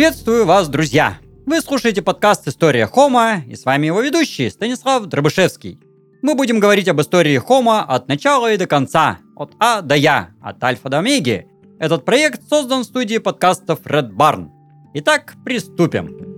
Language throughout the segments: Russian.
Приветствую вас, друзья! Вы слушаете подкаст «История Хома» и с вами его ведущий Станислав Дробышевский. Мы будем говорить об истории Хома от начала и до конца, от А до Я, от Альфа до Омеги. Этот проект создан в студии подкастов Red Barn. Итак, приступим.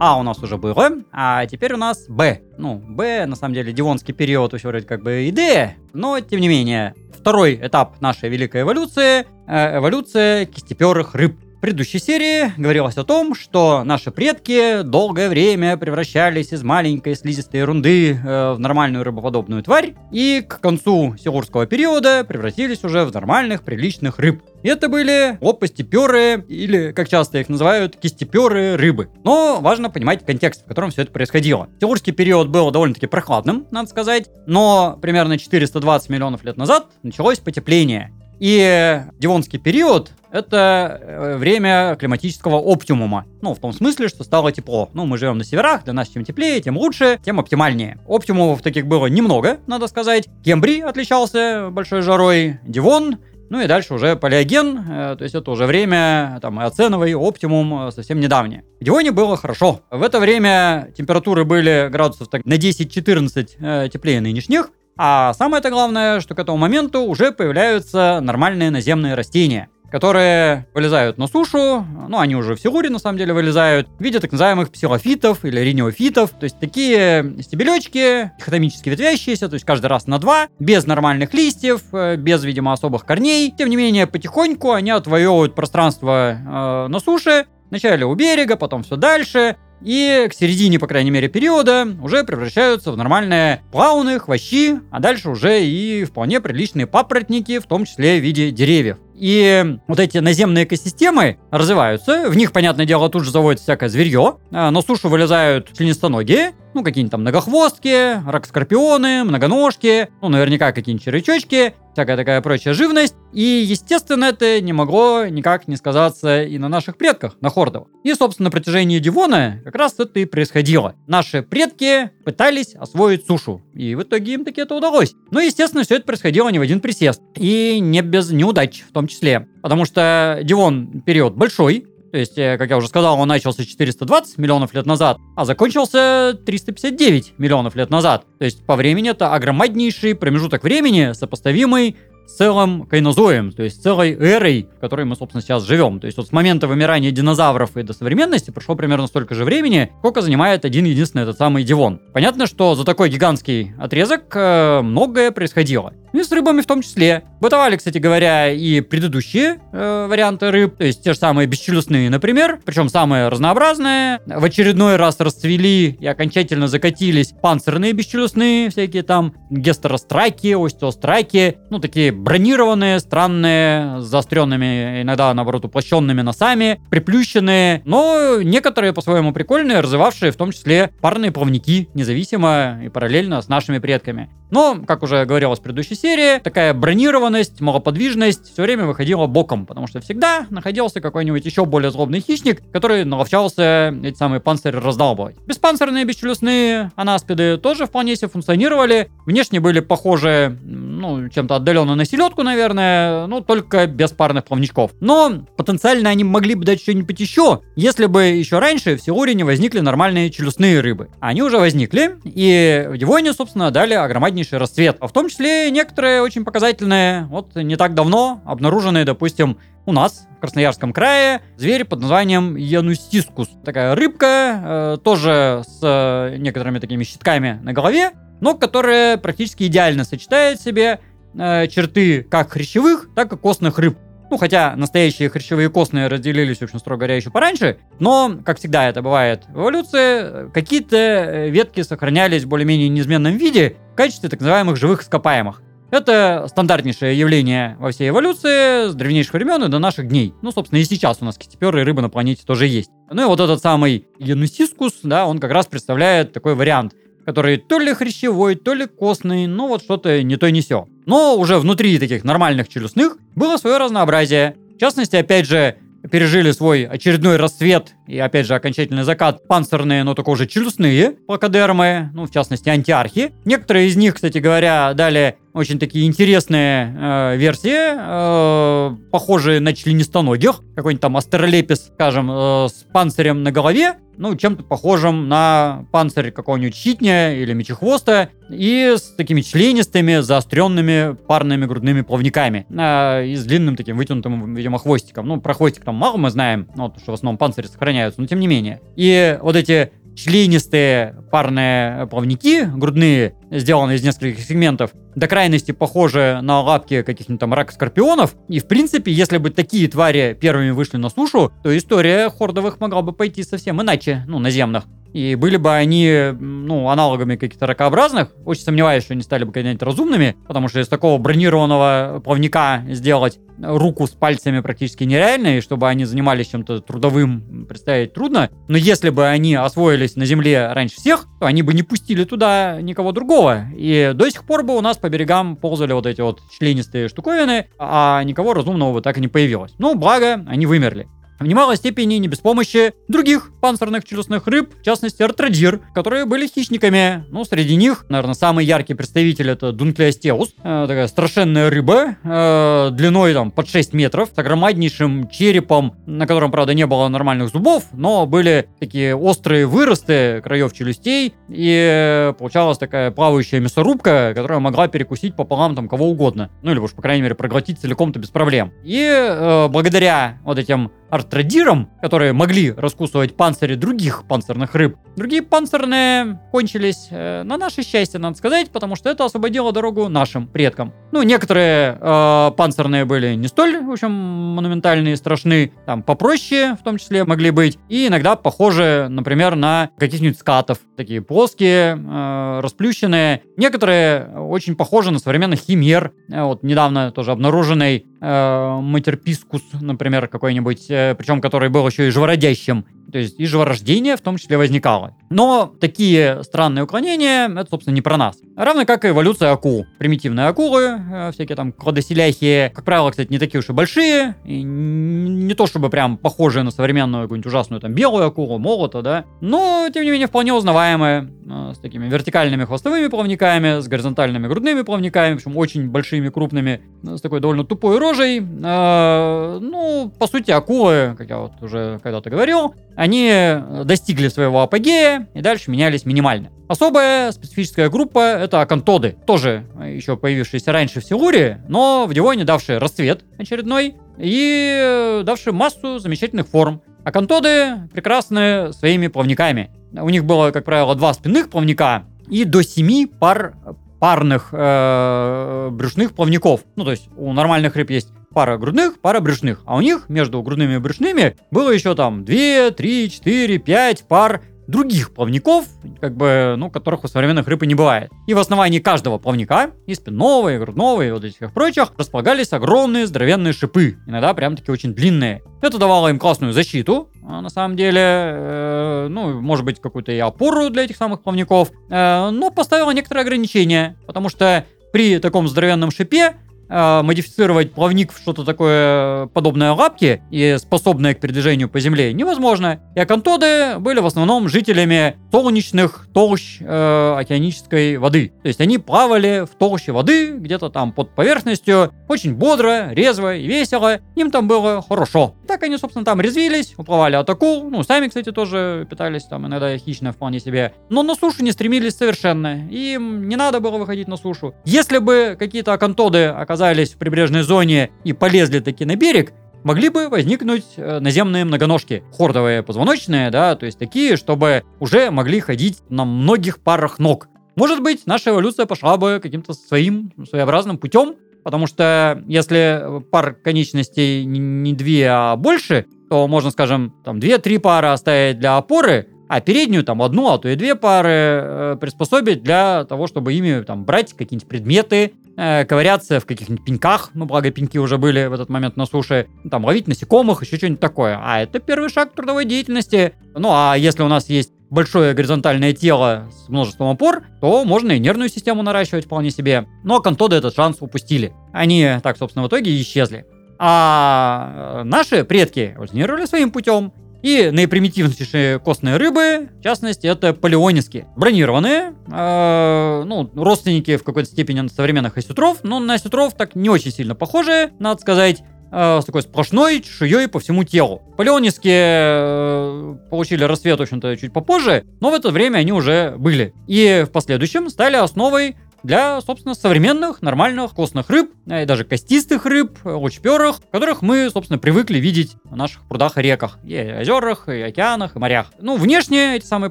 А у нас уже было, а теперь у нас Б. Ну, Б, на самом деле, Дивонский период еще вроде как бы и Д, но тем не менее. Второй этап нашей великой эволюции э, – эволюция кистеперых рыб предыдущей серии говорилось о том, что наши предки долгое время превращались из маленькой слизистой ерунды э, в нормальную рыбоподобную тварь, и к концу силурского периода превратились уже в нормальных, приличных рыб. И это были лопастеперые, или, как часто их называют, кистеперые рыбы. Но важно понимать контекст, в котором все это происходило. Силурский период был довольно-таки прохладным, надо сказать, но примерно 420 миллионов лет назад началось потепление. И Дивонский период — это э, время климатического оптимума. Ну, в том смысле, что стало тепло. Ну, мы живем на северах, для нас чем теплее, тем лучше, тем оптимальнее. Оптимумов таких было немного, надо сказать. Кембрий отличался большой жарой, Дивон ну и дальше уже палеоген, э, то есть это уже время, там, оценовый, оптимум, э, совсем недавнее. В Дивоне было хорошо. В это время температуры были градусов так, на 10-14 э, теплее нынешних, а самое-то главное, что к этому моменту уже появляются нормальные наземные растения которые вылезают на сушу, ну, они уже в Силуре, на самом деле, вылезают, в виде так называемых псилофитов или риниофитов, то есть такие стебелечки, дихотомически ветвящиеся, то есть каждый раз на два, без нормальных листьев, э, без, видимо, особых корней. Тем не менее, потихоньку они отвоевывают пространство э, на суше, вначале у берега, потом все дальше, и к середине, по крайней мере, периода уже превращаются в нормальные плауны, хвощи, а дальше уже и вполне приличные папоротники, в том числе в виде деревьев. И вот эти наземные экосистемы развиваются, в них, понятное дело, тут же заводится всякое зверье, а на сушу вылезают членистоногие, ну, какие-нибудь там многохвостки, рак-скорпионы, многоножки, ну, наверняка какие-нибудь червячочки, всякая такая прочая живность. И, естественно, это не могло никак не сказаться и на наших предках, на хордов. И, собственно, на протяжении Дивона как раз это и происходило. Наши предки пытались освоить сушу, и в итоге им таки это удалось. Но, естественно, все это происходило не в один присест, и не без неудач в том числе. Потому что Дивон период большой, то есть, э, как я уже сказал, он начался 420 миллионов лет назад, а закончился 359 миллионов лет назад. То есть, по времени это огромнейший промежуток времени, сопоставимый целым кайнозоем, то есть целой эрой, в которой мы, собственно, сейчас живем. То есть вот с момента вымирания динозавров и до современности прошло примерно столько же времени, сколько занимает один единственный этот самый Дивон. Понятно, что за такой гигантский отрезок э, многое происходило. Ну и с рыбами в том числе. Бытовали, кстати говоря, и предыдущие э, варианты рыб, то есть те же самые бесчелюстные, например, причем самые разнообразные. В очередной раз расцвели и окончательно закатились панцирные бесчелюстные, всякие там гестеростраки, остеостраки, ну такие бронированные, странные, с заостренными, иногда, наоборот, уплощенными носами, приплющенные, но некоторые по-своему прикольные, развивавшие в том числе парные плавники, независимо и параллельно с нашими предками. Но, как уже говорилось в предыдущей серии, такая бронированность, малоподвижность все время выходила боком, потому что всегда находился какой-нибудь еще более злобный хищник, который наловчался эти самые панцири раздалбывать. Беспанцирные, бесчелюстные анаспиды тоже вполне себе функционировали. Внешне были похожи, ну, чем-то отдаленно на селедку, наверное, ну, только без парных плавничков. Но потенциально они могли бы дать что-нибудь еще, если бы еще раньше в Силуре не возникли нормальные челюстные рыбы. Они уже возникли, и в Дивоне, собственно, дали огромнейший дальнейший расцвет. А в том числе некоторые очень показательные, вот не так давно обнаруженные, допустим, у нас в Красноярском крае зверь под названием янустискус. Такая рыбка, э, тоже с э, некоторыми такими щитками на голове, но которая практически идеально сочетает в себе э, черты как хрящевых, так и костных рыб. Ну, хотя настоящие хрящевые костные разделились, в общем, строго говоря, еще пораньше. Но, как всегда это бывает в эволюции, какие-то э, ветки сохранялись в более-менее неизменном виде в качестве так называемых живых ископаемых. Это стандартнейшее явление во всей эволюции с древнейших времен и до наших дней. Ну, собственно, и сейчас у нас кистеперы рыбы на планете тоже есть. Ну и вот этот самый Янусискус, да, он как раз представляет такой вариант – который то ли хрящевой, то ли костный, ну вот что-то не то не сё. Но уже внутри таких нормальных челюстных было свое разнообразие. В частности, опять же, пережили свой очередной расцвет и, опять же, окончательный закат панцирные, но только уже челюстные плакодермы, ну, в частности, антиархи. Некоторые из них, кстати говоря, дали очень такие интересные э, версии, э, похожие на членистоногих. Какой-нибудь там астролепис, скажем, э, с панцирем на голове, ну, чем-то похожим на панцирь какого-нибудь щитня или мечехвоста, и с такими членистыми, заостренными парными грудными плавниками, э, и с длинным таким вытянутым, видимо, хвостиком. Ну, про хвостик там мало мы знаем, ну, потому что в основном панцири сохраняются, но тем не менее. И вот эти членистые парные плавники грудные, сделанные из нескольких сегментов, до крайности похожи на лапки каких-нибудь там рак-скорпионов. И, в принципе, если бы такие твари первыми вышли на сушу, то история хордовых могла бы пойти совсем иначе, ну, наземных. И были бы они, ну, аналогами каких-то ракообразных, очень сомневаюсь, что они стали бы когда-нибудь разумными, потому что из такого бронированного плавника сделать руку с пальцами практически нереально, и чтобы они занимались чем-то трудовым, представить трудно. Но если бы они освоились на Земле раньше всех, то они бы не пустили туда никого другого. И до сих пор бы у нас по берегам ползали вот эти вот членистые штуковины, а никого разумного бы так и не появилось. Ну, благо, они вымерли в немалой степени не без помощи других панцирных челюстных рыб, в частности артрадир, которые были хищниками. Ну, среди них, наверное, самый яркий представитель это Дунклеостеус, э, такая страшенная рыба, э, длиной там под 6 метров, с огромнейшим черепом, на котором, правда, не было нормальных зубов, но были такие острые выросты краев челюстей, и получалась такая плавающая мясорубка, которая могла перекусить пополам там кого угодно. Ну, или уж, по крайней мере, проглотить целиком-то без проблем. И э, благодаря вот этим артрадирам, которые могли раскусывать панцири других панцирных рыб. Другие панцирные кончились э, на наше счастье, надо сказать, потому что это освободило дорогу нашим предкам. Ну, некоторые э, панцирные были не столь, в общем, монументальные, страшны, там попроще в том числе могли быть, и иногда похожи, например, на каких-нибудь скатов, такие плоские, э, расплющенные. Некоторые очень похожи на современных химер, э, вот недавно тоже обнаруженный э, матерпискус, например, какой-нибудь, э, причем который был еще и живородящим. То есть и живорождение в том числе возникало. Но такие странные уклонения, это, собственно, не про нас. Равно как и эволюция акул. Примитивные акулы, э, всякие там кладоселяхи, как правило, кстати, не такие уж и большие, и не то чтобы прям похожие на современную какую-нибудь ужасную там белую акулу, молота, да, но, тем не менее, вполне узнаваемые, э, с такими вертикальными хвостовыми плавниками, с горизонтальными грудными плавниками, в общем, очень большими, крупными, с такой довольно тупой рожей. Э, ну, по сути, акулы, как я вот уже когда-то говорил, они достигли своего апогея и дальше менялись минимально. Особая специфическая группа — это акантоды, тоже еще появившиеся раньше в Силуре, но в Дивоне давшие расцвет очередной и давшие массу замечательных форм. Акантоды прекрасны своими плавниками. У них было, как правило, два спинных плавника и до семи пар парных э, брюшных плавников. Ну, то есть у нормальных рыб есть пара грудных, пара брюшных. А у них между грудными и брюшными было еще там 2, 3, 4, 5 пар других плавников, как бы, ну, которых у современных рыб и не бывает. И в основании каждого плавника, и спинного, и грудного, и вот этих прочих, располагались огромные здоровенные шипы, иногда прям таки очень длинные. Это давало им классную защиту, а на самом деле, э, ну, может быть, какую-то и опору для этих самых плавников, э, но поставило некоторые ограничения, потому что при таком здоровенном шипе э, модифицировать плавник в что-то такое подобное лапке и способное к передвижению по земле невозможно. И акантоды были в основном жителями солнечных толщ э, океанической воды. То есть они плавали в толще воды, где-то там под поверхностью, очень бодро, резво и весело. Им там было хорошо. Так они, собственно, там резвились, уплывали от акул. Ну, сами, кстати, тоже питались там иногда хищно вполне себе. Но на сушу не стремились совершенно. Им не надо было выходить на сушу. Если бы какие-то акантоды оказались оказались в прибрежной зоне и полезли таки на берег, могли бы возникнуть э, наземные многоножки, хордовые позвоночные, да, то есть такие, чтобы уже могли ходить на многих парах ног. Может быть, наша эволюция пошла бы каким-то своим своеобразным путем, потому что если пар конечностей не две, а больше, то можно, скажем, там две-три пары оставить для опоры, а переднюю там одну, а то и две пары э, приспособить для того, чтобы ими там брать какие-нибудь предметы, э, ковыряться в каких-нибудь пеньках, ну, благо пеньки уже были в этот момент на суше, ну, там, ловить насекомых, еще что-нибудь такое. А это первый шаг трудовой деятельности. Ну, а если у нас есть большое горизонтальное тело с множеством опор, то можно и нервную систему наращивать вполне себе. Но кантоды этот шанс упустили. Они так, собственно, в итоге исчезли. А наши предки эволюционировали своим путем. И наипримитивнейшие костные рыбы, в частности, это палеониски. Бронированные, э, ну, родственники в какой-то степени современных осетров, но на осетров так не очень сильно похожие, надо сказать э, с такой сплошной чешуей по всему телу. Палеониски э, получили рассвет, в общем-то, чуть попозже, но в это время они уже были. И в последующем стали основой для, собственно, современных нормальных костных рыб, э, и даже костистых рыб, лучперых, которых мы, собственно, привыкли видеть в наших прудах и реках, и озерах, и океанах, и морях. Ну, внешне эти самые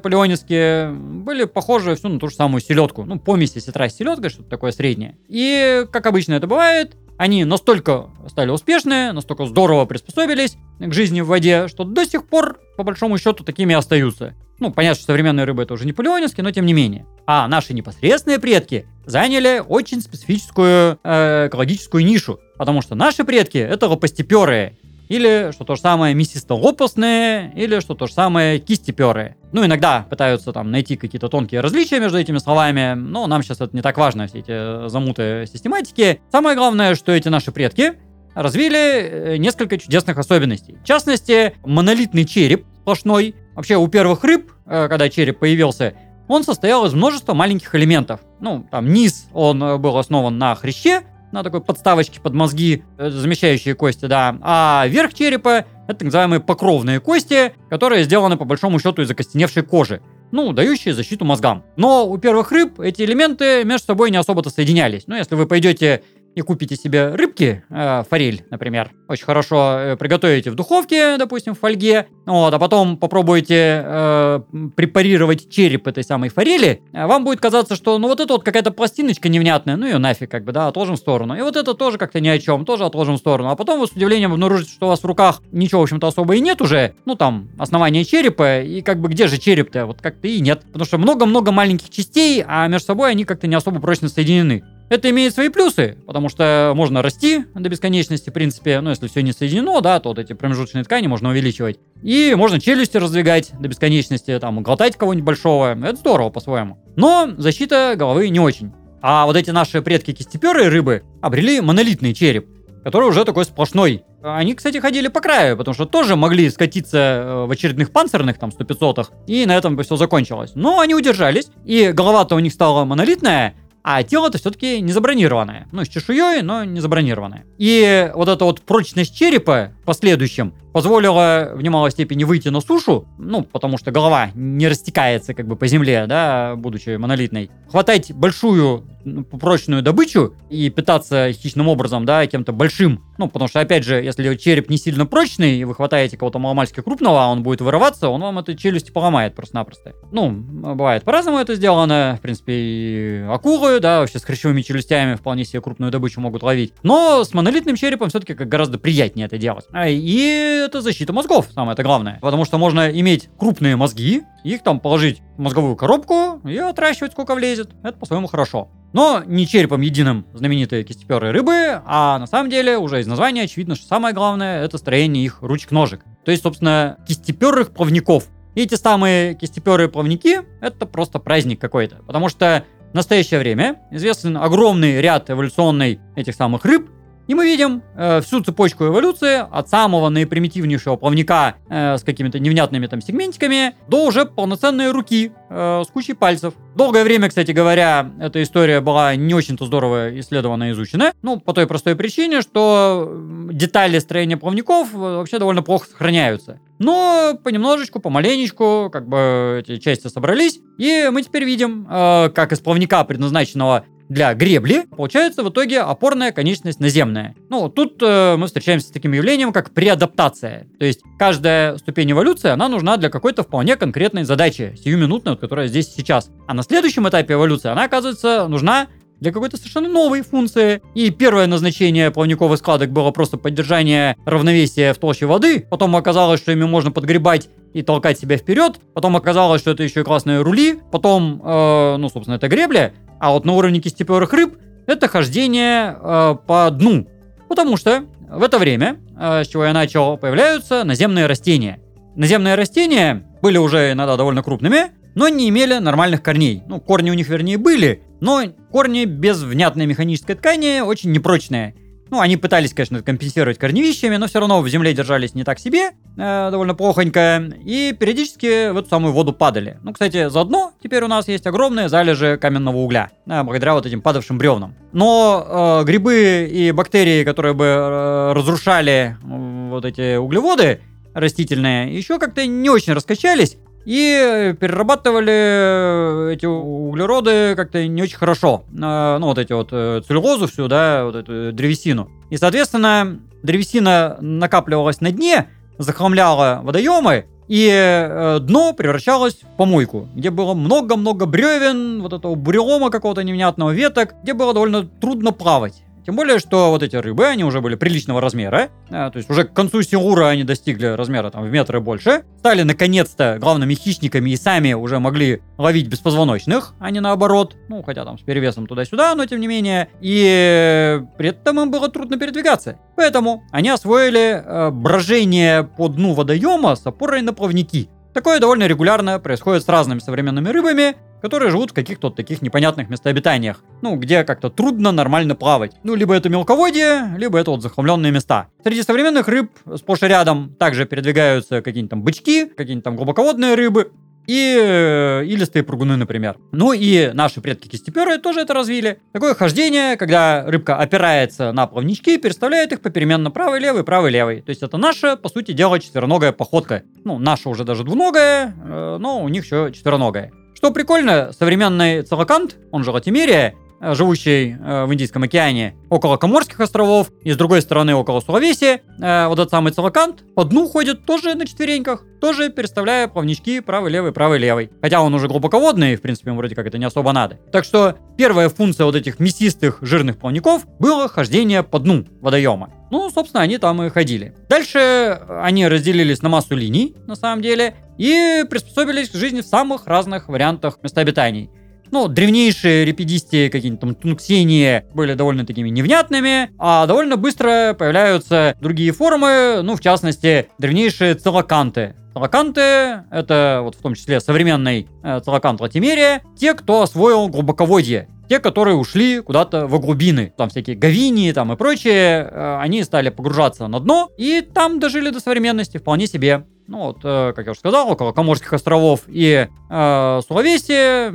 палеонистки были похожи все на ту же самую селедку. Ну, помесь сестра с селедкой, что-то такое среднее. И, как обычно это бывает, они настолько стали успешные, настолько здорово приспособились к жизни в воде, что до сих пор, по большому счету, такими остаются. Ну, понятно, что современные рыбы это уже не палеонистки, но тем не менее. А наши непосредственные предки заняли очень специфическую э, экологическую нишу. Потому что наши предки это лопастеперые. Или, что то же самое, мясисто-лопастные, или, что то же самое, кистеперые. Ну, иногда пытаются там найти какие-то тонкие различия между этими словами, но нам сейчас это не так важно, все эти замуты систематики. Самое главное, что эти наши предки развили э, несколько чудесных особенностей. В частности, монолитный череп сплошной. Вообще, у первых рыб, э, когда череп появился, он состоял из множества маленьких элементов. Ну, там низ, он э, был основан на хряще, на такой подставочке под мозги, замещающие кости, да. А верх черепа — это так называемые покровные кости, которые сделаны по большому счету из окостеневшей кожи ну, дающие защиту мозгам. Но у первых рыб эти элементы между собой не особо-то соединялись. Ну, если вы пойдете и купите себе рыбки, э, форель, например, очень хорошо э, приготовите в духовке, допустим, в фольге, вот, а потом попробуете э, препарировать череп этой самой форели, э, вам будет казаться, что ну вот это вот какая-то пластиночка невнятная, ну ее нафиг как бы, да, отложим в сторону. И вот это тоже как-то ни о чем, тоже отложим в сторону. А потом вы с удивлением обнаружите, что у вас в руках ничего, в общем-то, особо и нет уже, ну там, основание черепа, и как бы где же череп-то, вот как-то и нет. Потому что много-много маленьких частей, а между собой они как-то не особо прочно соединены. Это имеет свои плюсы, потому что можно расти до бесконечности, в принципе, ну, если все не соединено, да, то вот эти промежуточные ткани можно увеличивать. И можно челюсти раздвигать до бесконечности, там, глотать кого-нибудь большого. Это здорово по-своему. Но защита головы не очень. А вот эти наши предки кистеперые рыбы обрели монолитный череп, который уже такой сплошной. Они, кстати, ходили по краю, потому что тоже могли скатиться э, в очередных панцирных, там, 100-500, и на этом бы все закончилось. Но они удержались, и голова-то у них стала монолитная, а тело-то все-таки не забронированное. Ну, с чешуей, но не забронированное. И вот эта вот прочность черепа в последующем позволила в немалой степени выйти на сушу, ну, потому что голова не растекается как бы по земле, да, будучи монолитной. Хватать большую ну, прочную добычу и питаться хищным образом, да, кем-то большим. Ну, потому что, опять же, если череп не сильно прочный, и вы хватаете кого-то маломальски крупного, а он будет вырываться, он вам эту челюсть поломает просто-напросто. Ну, бывает по-разному это сделано. В принципе, и акулы, да, вообще с хрящевыми челюстями вполне себе крупную добычу могут ловить. Но с монолитным черепом все-таки как гораздо приятнее это делать. А, и это защита мозгов, самое это главное. Потому что можно иметь крупные мозги, их там положить в мозговую коробку и отращивать сколько влезет. Это по-своему хорошо. Но не черепом единым знаменитые кистеперые рыбы, а на самом деле уже из названия очевидно, что самое главное это строение их ручек-ножек. То есть, собственно, кистеперых плавников. И эти самые кистеперые плавники это просто праздник какой-то. Потому что в настоящее время известен огромный ряд эволюционный этих самых рыб, и мы видим э, всю цепочку эволюции от самого наипримитивнейшего плавника э, с какими-то невнятными там сегментиками до уже полноценной руки э, с кучей пальцев. Долгое время, кстати говоря, эта история была не очень-то здорово исследована и изучена. Ну, по той простой причине, что детали строения плавников э, вообще довольно плохо сохраняются. Но понемножечку, помаленечку, как бы эти части собрались. И мы теперь видим, э, как из плавника, предназначенного для гребли, получается в итоге опорная конечность наземная. Ну, тут э, мы встречаемся с таким явлением, как преадаптация. То есть каждая ступень эволюции, она нужна для какой-то вполне конкретной задачи, сиюминутной, которая здесь сейчас. А на следующем этапе эволюции она, оказывается, нужна для какой-то совершенно новой функции. И первое назначение плавниковых складок было просто поддержание равновесия в толще воды. Потом оказалось, что ими можно подгребать и толкать себя вперед. Потом оказалось, что это еще и классные рули. Потом, э, ну, собственно, это гребля. А вот на уровне кистеперых рыб это хождение э, по дну. Потому что в это время, э, с чего я начал, появляются наземные растения. Наземные растения были уже иногда довольно крупными, но не имели нормальных корней. Ну, корни у них, вернее, были, но корни без внятной механической ткани очень непрочные. Ну, они пытались, конечно, компенсировать корневищами, но все равно в земле держались не так себе, э, довольно плохонько, и периодически в эту самую воду падали. Ну, кстати, заодно теперь у нас есть огромные залежи каменного угля, э, благодаря вот этим падавшим бревнам. Но э, грибы и бактерии, которые бы э, разрушали э, вот эти углеводы растительные, еще как-то не очень раскачались, и перерабатывали эти углероды как-то не очень хорошо. Ну, вот эти вот э, целлюлозу всю, да, вот эту древесину. И, соответственно, древесина накапливалась на дне, захламляла водоемы, и э, дно превращалось в помойку, где было много-много бревен, вот этого бурелома какого-то невнятного веток, где было довольно трудно плавать. Тем более, что вот эти рыбы, они уже были приличного размера. А, то есть уже к концу Сиура они достигли размера там в метры больше. Стали наконец-то главными хищниками и сами уже могли ловить беспозвоночных, а не наоборот. Ну, хотя там с перевесом туда-сюда, но тем не менее. И при этом им было трудно передвигаться. Поэтому они освоили э, брожение по дну водоема с опорой на плавники. Такое довольно регулярно происходит с разными современными рыбами, которые живут в каких-то таких непонятных местообитаниях, ну, где как-то трудно нормально плавать. Ну, либо это мелководье, либо это вот захламленные места. Среди современных рыб сплошь и рядом также передвигаются какие-нибудь там бычки, какие-нибудь там глубоководные рыбы, и э, илистые прыгуны, например. Ну и наши предки кистеперы тоже это развили. Такое хождение, когда рыбка опирается на плавнички, переставляет их попеременно правый-левый, правый-левый. То есть это наша, по сути дела, четвероногая походка. Ну, наша уже даже двуногая, э, но у них еще четвероногая. Что прикольно, современный целокант, он же латимерия, живущий э, в Индийском океане около Коморских островов, и с другой стороны около Сулавеси, э, вот этот самый целокант по дну ходит тоже на четвереньках, тоже переставляя плавнички правый-левый, правый-левый. Хотя он уже глубоководный, в принципе, ему вроде как это не особо надо. Так что первая функция вот этих мясистых жирных плавников было хождение по дну водоема. Ну, собственно, они там и ходили. Дальше они разделились на массу линий, на самом деле, и приспособились к жизни в самых разных вариантах места обитаний. Ну, древнейшие репидистии, какие-нибудь там тунксинии были довольно такими невнятными, а довольно быстро появляются другие формы, ну, в частности, древнейшие целоканты. Целоканты — это вот в том числе современный э, целокант Латимерия, те, кто освоил глубоководье. Те, которые ушли куда-то в глубины, там всякие гавинии там и прочее, э, они стали погружаться на дно и там дожили до современности вполне себе. Ну вот, э, как я уже сказал, около Коморских островов и э, Сулавеси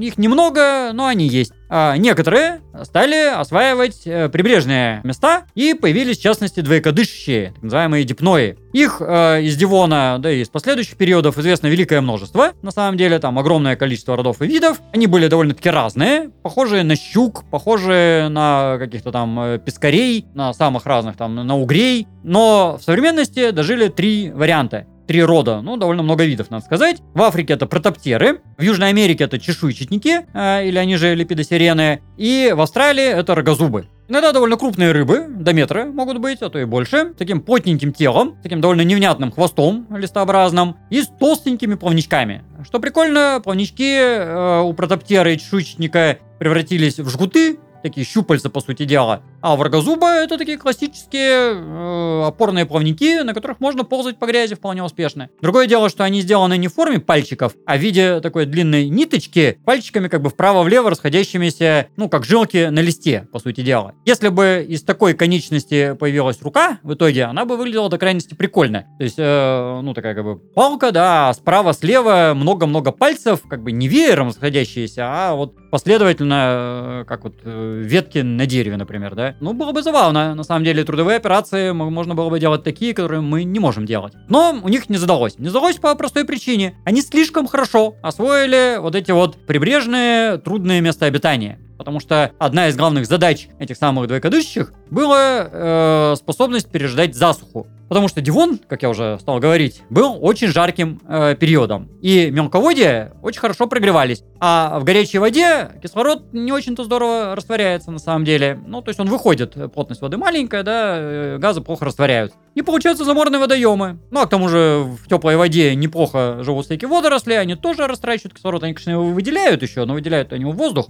их немного, но они есть. А некоторые стали осваивать э, прибрежные места и появились, в частности, двоекодышащие, так называемые дипнои. Их э, из Дивона, да и из последующих периодов известно великое множество. На самом деле, там огромное количество родов и видов. Они были довольно-таки разные, похожие на щук, похожие на каких-то там э, пескарей, на самых разных там, на угрей. Но в современности дожили три варианта три рода, ну, довольно много видов, надо сказать. В Африке это протоптеры, в Южной Америке это чешуйчатники, э, или они же липидосирены, и в Австралии это рогозубы. Иногда довольно крупные рыбы, до метра могут быть, а то и больше, таким плотненьким телом, таким довольно невнятным хвостом листообразным и с толстенькими плавничками. Что прикольно, плавнички э, у протоптера и чешуйчатника превратились в жгуты, такие щупальца, по сути дела. А врагозуба это такие классические э, опорные плавники, на которых можно ползать по грязи вполне успешно. Другое дело, что они сделаны не в форме пальчиков, а в виде такой длинной ниточки, пальчиками как бы вправо-влево расходящимися, ну, как жилки на листе, по сути дела. Если бы из такой конечности появилась рука, в итоге она бы выглядела до крайности прикольно. То есть, э, ну, такая как бы палка, да, а справа-слева много-много пальцев, как бы не веером расходящиеся, а вот последовательно, э, как вот э, ветки на дереве, например, да. Ну, было бы забавно. На самом деле, трудовые операции можно было бы делать такие, которые мы не можем делать. Но у них не задалось. Не задалось по простой причине. Они слишком хорошо освоили вот эти вот прибрежные трудные места обитания. Потому что одна из главных задач этих самых двоекодышащих была э, способность переждать засуху. Потому что Дивон, как я уже стал говорить, был очень жарким э, периодом. И мелководья очень хорошо прогревались. А в горячей воде кислород не очень-то здорово растворяется на самом деле. Ну, то есть он выходит, плотность воды маленькая, да, э, газы плохо растворяются. И получаются заморные водоемы. Ну, а к тому же в теплой воде неплохо живут всякие водоросли, они тоже растрачивают кислород. Они, конечно, его выделяют еще, но выделяют они его воздух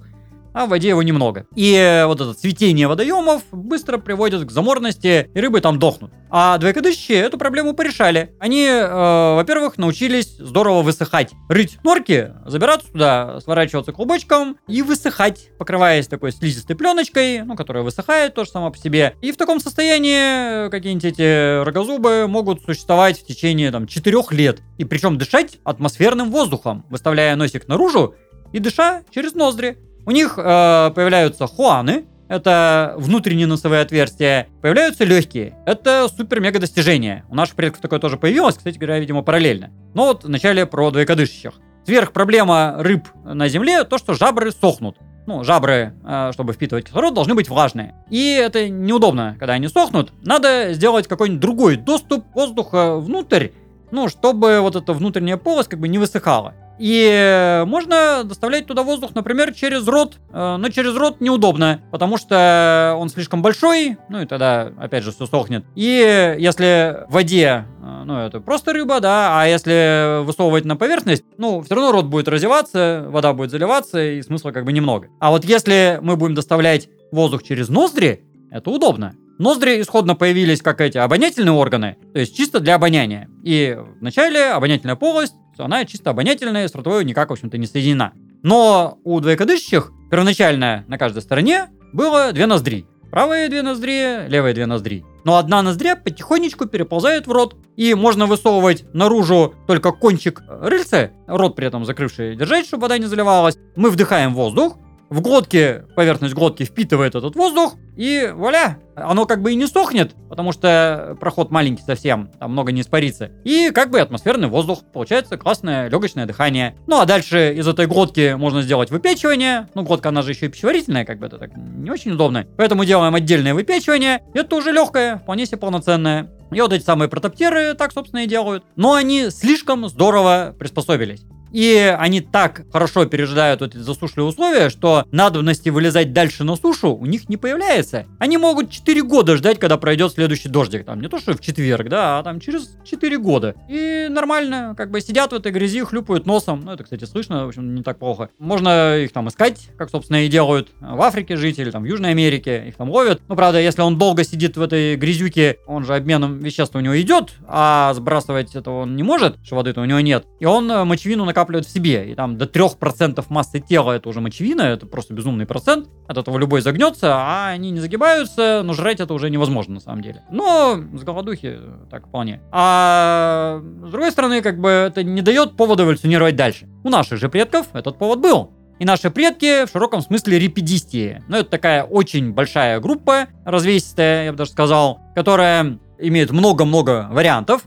а в воде его немного. И вот это цветение водоемов быстро приводит к заморности, и рыбы там дохнут. А двоекодыщие эту проблему порешали. Они, э, во-первых, научились здорово высыхать. Рыть норки, забираться туда, сворачиваться клубочком и высыхать, покрываясь такой слизистой пленочкой, ну, которая высыхает тоже сама по себе. И в таком состоянии какие-нибудь эти рогозубы могут существовать в течение там 4 лет. И причем дышать атмосферным воздухом, выставляя носик наружу и дыша через ноздри. У них э, появляются хуаны, это внутренние носовые отверстия, появляются легкие. Это супер-мега достижение. У наших предков такое тоже появилось, кстати говоря, видимо, параллельно. Но вот вначале про двоекодышащих. Сверх проблема рыб на земле то, что жабры сохнут. Ну, жабры, э, чтобы впитывать кислород, должны быть влажные. И это неудобно, когда они сохнут. Надо сделать какой-нибудь другой доступ воздуха внутрь, ну, чтобы вот эта внутренняя полость как бы не высыхала. И можно доставлять туда воздух, например, через рот. Э, но через рот неудобно, потому что он слишком большой, ну и тогда, опять же, все сохнет. И если в воде, э, ну это просто рыба, да, а если высовывать на поверхность, ну все равно рот будет разеваться, вода будет заливаться, и смысла как бы немного. А вот если мы будем доставлять воздух через ноздри, это удобно. Ноздри исходно появились как эти обонятельные органы, то есть чисто для обоняния. И вначале обонятельная полость она чисто обонятельная, с ротовой никак, в общем-то, не соединена. Но у двоекодышащих первоначально на каждой стороне было две ноздри. Правые две ноздри, левые две ноздри. Но одна ноздря потихонечку переползает в рот, и можно высовывать наружу только кончик рыльца, рот при этом закрывший держать, чтобы вода не заливалась. Мы вдыхаем воздух, в глотке, поверхность глотки впитывает этот воздух, и вуаля, оно как бы и не сохнет, потому что проход маленький совсем, там много не испарится. И как бы атмосферный воздух, получается классное легочное дыхание. Ну а дальше из этой глотки можно сделать выпечивание. Ну глотка она же еще и пищеварительная, как бы это так не очень удобно. Поэтому делаем отдельное выпечивание. Это уже легкое, вполне себе полноценное. И вот эти самые протоптеры так, собственно, и делают. Но они слишком здорово приспособились. И они так хорошо пережидают эти засушливые условия, что надобности вылезать дальше на сушу у них не появляется. Они могут 4 года ждать, когда пройдет следующий дождик. Там не то, что в четверг, да, а там через 4 года. И нормально, как бы сидят в этой грязи, хлюпают носом. Ну, это, кстати, слышно, в общем, не так плохо. Можно их там искать, как, собственно, и делают в Африке жители, там, в Южной Америке. Их там ловят. Ну, правда, если он долго сидит в этой грязюке, он же обменом веществ у него идет, а сбрасывать это он не может, что воды-то у него нет. И он э, мочевину на накапливают в себе. И там до 3% массы тела это уже мочевина, это просто безумный процент. От этого любой загнется, а они не загибаются, но жрать это уже невозможно на самом деле. Но с голодухи так вполне. А с другой стороны, как бы это не дает повода эволюционировать дальше. У наших же предков этот повод был. И наши предки в широком смысле репидистии. Ну, это такая очень большая группа, развесистая, я бы даже сказал, которая имеет много-много вариантов,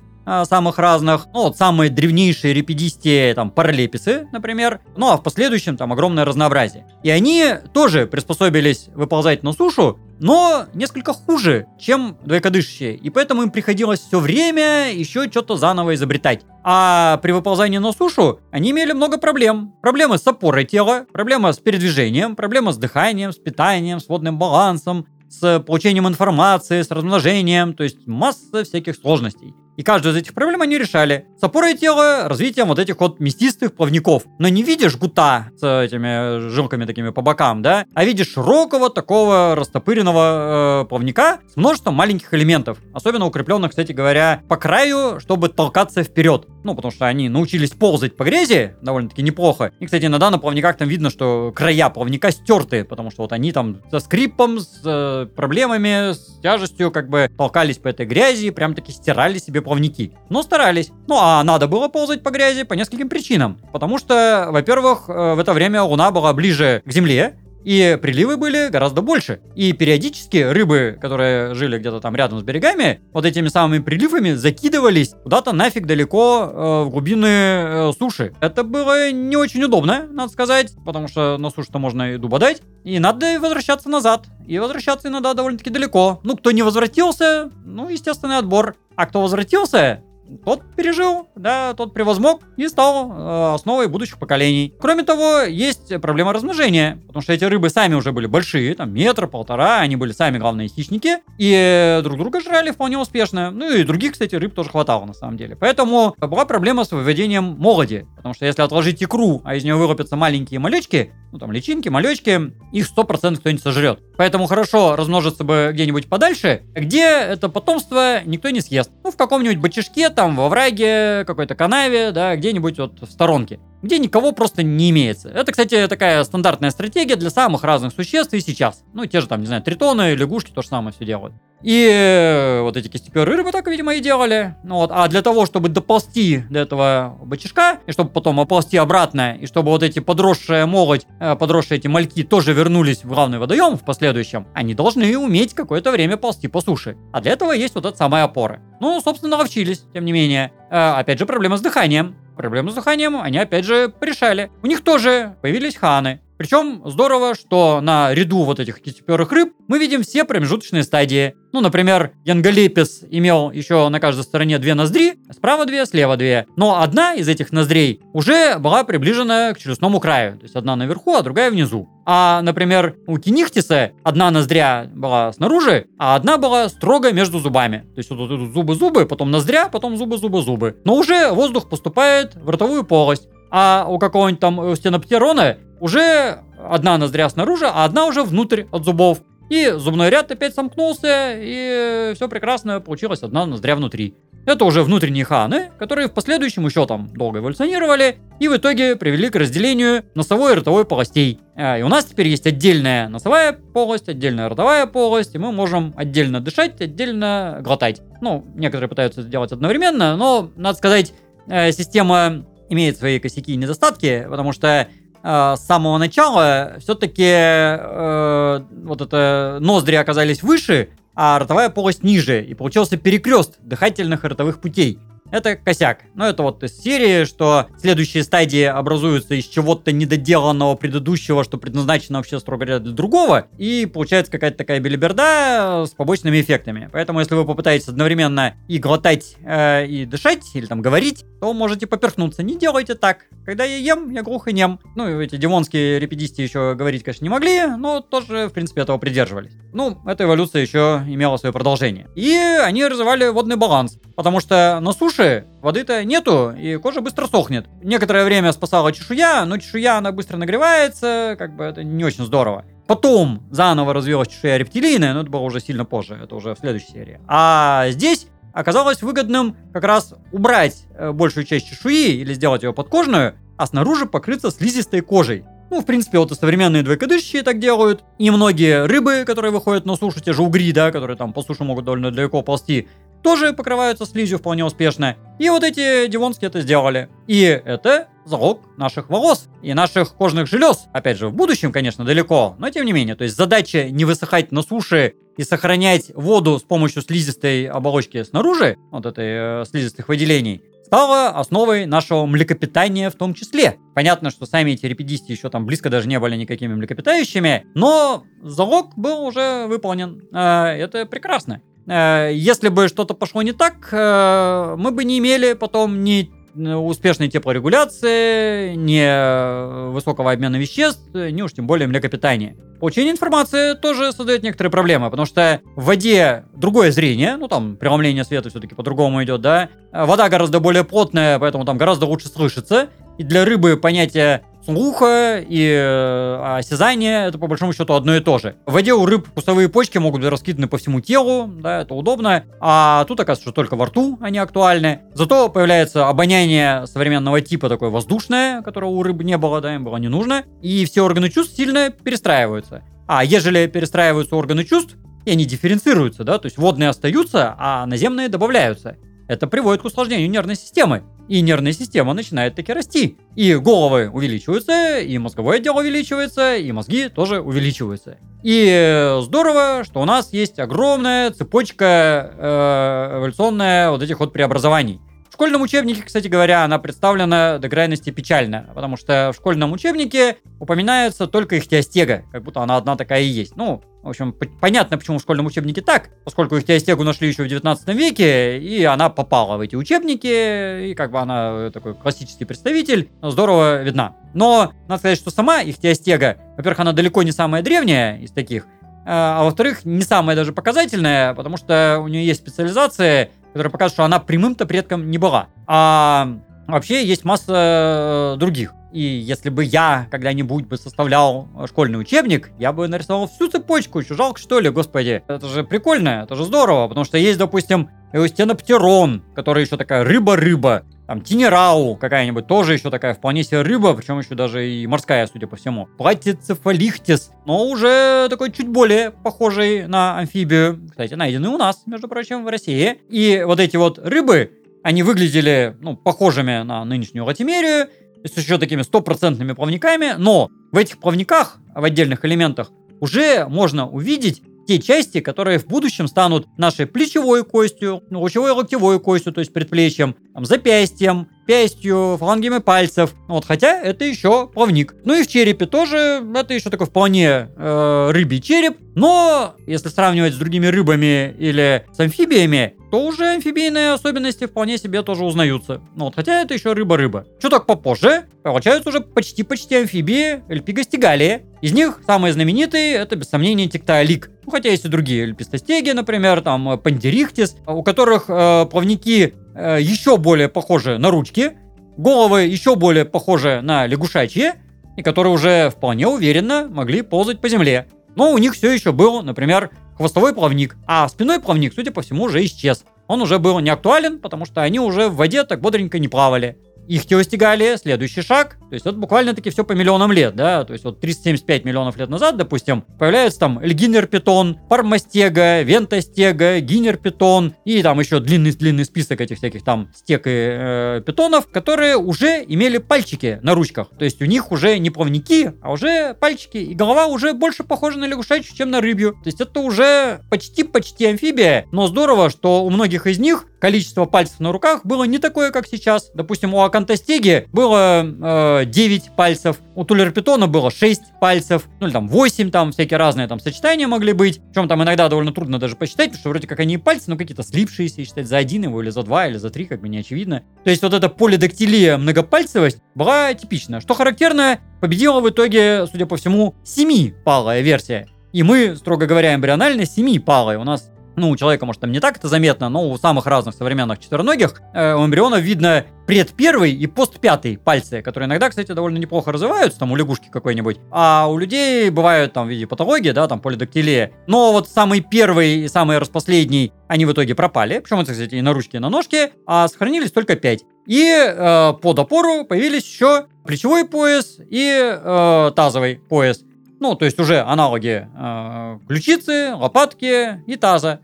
самых разных. Ну, вот самые древнейшие репидистии, там, паралеписы, например. Ну, а в последующем там огромное разнообразие. И они тоже приспособились выползать на сушу, но несколько хуже, чем двоекодышащие. И поэтому им приходилось все время еще что-то заново изобретать. А при выползании на сушу они имели много проблем. Проблемы с опорой тела, проблема с передвижением, проблема с дыханием, с питанием, с водным балансом, с получением информации, с размножением, то есть масса всяких сложностей. И каждую из этих проблем они решали. С опорой тела, развитием вот этих вот мясистых плавников. Но не видишь гута с этими жилками такими по бокам, да? А видишь широкого такого растопыренного э, плавника с множеством маленьких элементов. Особенно укрепленных, кстати говоря, по краю, чтобы толкаться вперед. Ну, потому что они научились ползать по грязи довольно-таки неплохо. И, кстати, иногда на плавниках там видно, что края плавника стерты, потому что вот они там со скрипом, с э, проблемами, с тяжестью как бы толкались по этой грязи, прям таки стирали себе плавники. Но старались. Ну а надо было ползать по грязи по нескольким причинам. Потому что, во-первых, э, в это время Луна была ближе к Земле, и приливы были гораздо больше. И периодически рыбы, которые жили где-то там рядом с берегами, вот этими самыми приливами закидывались куда-то нафиг далеко э, в глубины э, суши. Это было не очень удобно, надо сказать, потому что на суше-то можно и дубодать. И надо возвращаться назад. И возвращаться иногда довольно-таки далеко. Ну, кто не возвратился, ну, естественный отбор. А кто возвратился, тот пережил, да, тот превозмог и стал э, основой будущих поколений. Кроме того, есть проблема размножения, потому что эти рыбы сами уже были большие, там метр, полтора, они были сами главные хищники, и друг друга жрали вполне успешно. Ну и других, кстати, рыб тоже хватало на самом деле. Поэтому была проблема с выведением молоди, потому что если отложить икру, а из нее вылупятся маленькие малечки, ну там личинки, малечки, их 100% кто-нибудь сожрет. Поэтому хорошо размножиться бы где-нибудь подальше, где это потомство никто не съест. Ну, в каком-нибудь бочишке, там, во враге, какой-то канаве, да, где-нибудь вот в сторонке где никого просто не имеется. Это, кстати, такая стандартная стратегия для самых разных существ и сейчас. Ну, те же там, не знаю, тритоны, лягушки то же самое все делают. И э, вот эти кистеперы рыбы так, видимо, и делали. Ну, вот. А для того, чтобы доползти до этого бычишка, и чтобы потом оползти обратно, и чтобы вот эти подросшие молодь, э, подросшие эти мальки тоже вернулись в главный водоем в последующем, они должны уметь какое-то время ползти по суше. А для этого есть вот эта самая опора. Ну, собственно, научились, тем не менее. Э, опять же, проблема с дыханием. Проблему с дыханием они опять же решали. У них тоже появились ханы. Причем здорово, что на ряду вот этих кистеперых рыб мы видим все промежуточные стадии. Ну, например, Янголепис имел еще на каждой стороне две ноздри, справа две, слева две. Но одна из этих ноздрей уже была приближена к челюстному краю. То есть одна наверху, а другая внизу. А, например, у Кинихтиса одна ноздря была снаружи, а одна была строго между зубами. То есть вот тут зубы-зубы, потом ноздря, потом зубы-зубы-зубы. Но уже воздух поступает в ротовую полость. А у какого-нибудь там стеноптерона уже одна ноздря снаружи, а одна уже внутрь от зубов. И зубной ряд опять сомкнулся, и все прекрасно, получилось одна ноздря внутри. Это уже внутренние ханы, которые в последующем еще там долго эволюционировали и в итоге привели к разделению носовой и ротовой полостей. А, и у нас теперь есть отдельная носовая полость, отдельная ротовая полость, и мы можем отдельно дышать, отдельно глотать. Ну, некоторые пытаются это делать одновременно, но, надо сказать, э, система имеет свои косяки и недостатки, потому что э, с самого начала все-таки э, вот это ноздри оказались выше, а ротовая полость ниже, и получился перекрест дыхательных и ротовых путей. Это косяк. Но это вот из серии, что следующие стадии образуются из чего-то недоделанного предыдущего, что предназначено вообще, строго говоря, для другого. И получается какая-то такая белиберда с побочными эффектами. Поэтому, если вы попытаетесь одновременно и глотать, э, и дышать, или там говорить, то можете поперхнуться. Не делайте так. Когда я ем, я глух и нем. Ну, и эти демонские репедисты еще говорить, конечно, не могли, но тоже, в принципе, этого придерживались. Ну, эта эволюция еще имела свое продолжение. И они развивали водный баланс. Потому что на суше воды-то нету, и кожа быстро сохнет. Некоторое время спасала чешуя, но чешуя, она быстро нагревается, как бы это не очень здорово. Потом заново развилась чешуя рептилийная, но это было уже сильно позже, это уже в следующей серии. А здесь оказалось выгодным как раз убрать э, большую часть чешуи или сделать ее подкожную, а снаружи покрыться слизистой кожей. Ну, в принципе, вот и современные двоекодышащие так делают. И многие рыбы, которые выходят на сушу, те же угри, да, которые там по суше могут довольно далеко ползти, тоже покрываются слизью вполне успешно. И вот эти дивонские это сделали. И это залог наших волос и наших кожных желез. Опять же, в будущем, конечно, далеко, но тем не менее. То есть задача не высыхать на суше и сохранять воду с помощью слизистой оболочки снаружи, вот этой э, слизистых выделений, стала основой нашего млекопитания в том числе. Понятно, что сами эти репедисты еще там близко даже не были никакими млекопитающими, но залог был уже выполнен. Э, это прекрасно. Э, если бы что-то пошло не так, э, мы бы не имели потом ни успешной теплорегуляции, ни высокого обмена веществ, ни уж тем более млекопитания. Получение информации тоже создает некоторые проблемы, потому что в воде другое зрение, ну там преломление света все-таки по-другому идет, да. Вода гораздо более плотная, поэтому там гораздо лучше слышится. И для рыбы понятие слуха и э, осязания это по большому счету одно и то же. В воде у рыб вкусовые почки могут быть раскиданы по всему телу, да, это удобно, а тут оказывается, что только во рту они актуальны. Зато появляется обоняние современного типа такое воздушное, которого у рыб не было, да, им было не нужно, и все органы чувств сильно перестраиваются. А ежели перестраиваются органы чувств, и они дифференцируются, да, то есть водные остаются, а наземные добавляются. Это приводит к усложнению нервной системы и нервная система начинает таки расти. И головы увеличиваются, и мозговое отдел увеличивается, и мозги тоже увеличиваются. И здорово, что у нас есть огромная цепочка э, эволюционная вот этих вот преобразований. Школьном учебнике, кстати говоря, она представлена до крайности печально, потому что в школьном учебнике упоминается только ихтиостега, как будто она одна такая и есть. Ну, в общем, понятно, почему в школьном учебнике так, поскольку ихтиостегу нашли еще в 19 веке, и она попала в эти учебники, и как бы она такой классический представитель, здорово видна. Но надо сказать, что сама ихтиостега, во-первых, она далеко не самая древняя из таких, а, а во-вторых, не самая даже показательная, потому что у нее есть специализация, которая показывает, что она прямым-то предком не была. А вообще есть масса э, других. И если бы я когда-нибудь бы составлял школьный учебник, я бы нарисовал всю цепочку. Еще жалко, что ли, господи. Это же прикольно, это же здорово, потому что есть, допустим, Эустеноптерон, который еще такая рыба-рыба. Там Тинерау какая-нибудь, тоже еще такая вполне себе рыба, причем еще даже и морская, судя по всему. Платицефалихтис, но уже такой чуть более похожий на амфибию. Кстати, найденный у нас, между прочим, в России. И вот эти вот рыбы, они выглядели, ну, похожими на нынешнюю латимерию, с еще такими стопроцентными плавниками, но в этих плавниках, в отдельных элементах, уже можно увидеть те части, которые в будущем станут нашей плечевой костью, лучевой локтевой костью, то есть предплечьем, там, запястьем, пястью, флангами пальцев. Вот, хотя это еще плавник. Ну и в черепе тоже это еще такой вполне э, рыбий череп. Но если сравнивать с другими рыбами или с амфибиями, то уже амфибийные особенности вполне себе тоже узнаются. Ну вот, хотя это еще рыба-рыба. Чуток попозже получаются уже почти-почти амфибии эльпигостигалии. Из них самые знаменитые это без сомнения тектолик. Ну, хотя есть и другие эльпистостеги, например, там пандерихтис, у которых э, плавники э, еще более похожи на ручки, головы еще более похожи на лягушачьи, и которые уже вполне уверенно могли ползать по земле. Но у них все еще был, например, хвостовой плавник, а спиной плавник, судя по всему, уже исчез. Он уже был не актуален, потому что они уже в воде так бодренько не плавали их теостигалия, следующий шаг, то есть вот буквально-таки все по миллионам лет, да, то есть вот 375 миллионов лет назад, допустим, появляется там эльгинер-питон, пармастега, вентостега, гинер-питон и там еще длинный-длинный список этих всяких там стек и э, питонов, которые уже имели пальчики на ручках, то есть у них уже не плавники, а уже пальчики, и голова уже больше похожа на лягушачью, чем на рыбью, то есть это уже почти-почти амфибия, но здорово, что у многих из них количество пальцев на руках было не такое, как сейчас. Допустим, у Акантастеги было э, 9 пальцев, у Тулерпитона было 6 пальцев, ну или там 8, там всякие разные там сочетания могли быть. Причем там иногда довольно трудно даже посчитать, потому что вроде как они и пальцы, но какие-то слипшиеся, и считать за один его или за два, или за три, как бы не очевидно. То есть вот эта полидактилия, многопальцевость была типична. Что характерно, победила в итоге, судя по всему, 7-палая версия. И мы, строго говоря, эмбрионально 7-палые. У нас ну, у человека, может, там не так это заметно, но у самых разных современных четвероногих э, у эмбрионов видно предпервый и постпятый пальцы, которые иногда, кстати, довольно неплохо развиваются, там у лягушки какой-нибудь, а у людей бывают там в виде патологии, да, там полидактилия. Но вот самый первый и самый распоследний, они в итоге пропали, причем это, кстати, и на ручке, и на ножке, а сохранились только 5. И э, под опору появились еще плечевой пояс и э, тазовый пояс. Ну, то есть уже аналоги э, ключицы, лопатки и таза.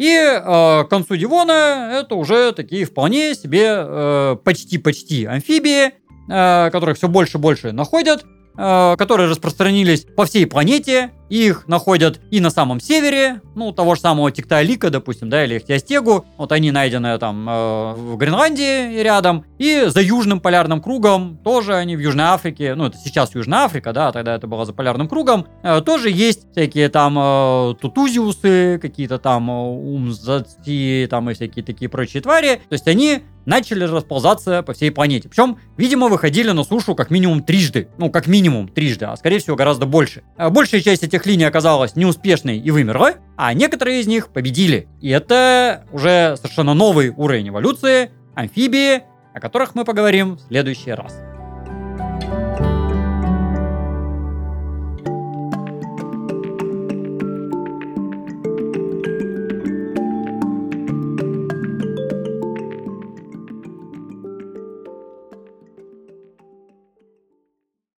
И э, к концу Дивона это уже такие вполне себе э, почти-почти амфибии, э, которых все больше и больше находят. Э, которые распространились по всей планете. Их находят и на самом севере, ну, того же самого Тиктоалика, допустим, да, или Ихтиостегу. Вот они найдены там э, в Гренландии рядом. И за Южным полярным кругом тоже они в Южной Африке, ну, это сейчас Южная Африка, да, тогда это было за полярным кругом, э, тоже есть всякие там э, тутузиусы, какие-то там э, умзаци, там и всякие такие прочие твари. То есть они начали расползаться по всей планете. Причем, видимо, выходили на сушу как минимум трижды. Ну, как минимум трижды, а скорее всего гораздо больше. А большая часть этих линий оказалась неуспешной и вымерла, а некоторые из них победили. И это уже совершенно новый уровень эволюции, амфибии, о которых мы поговорим в следующий раз.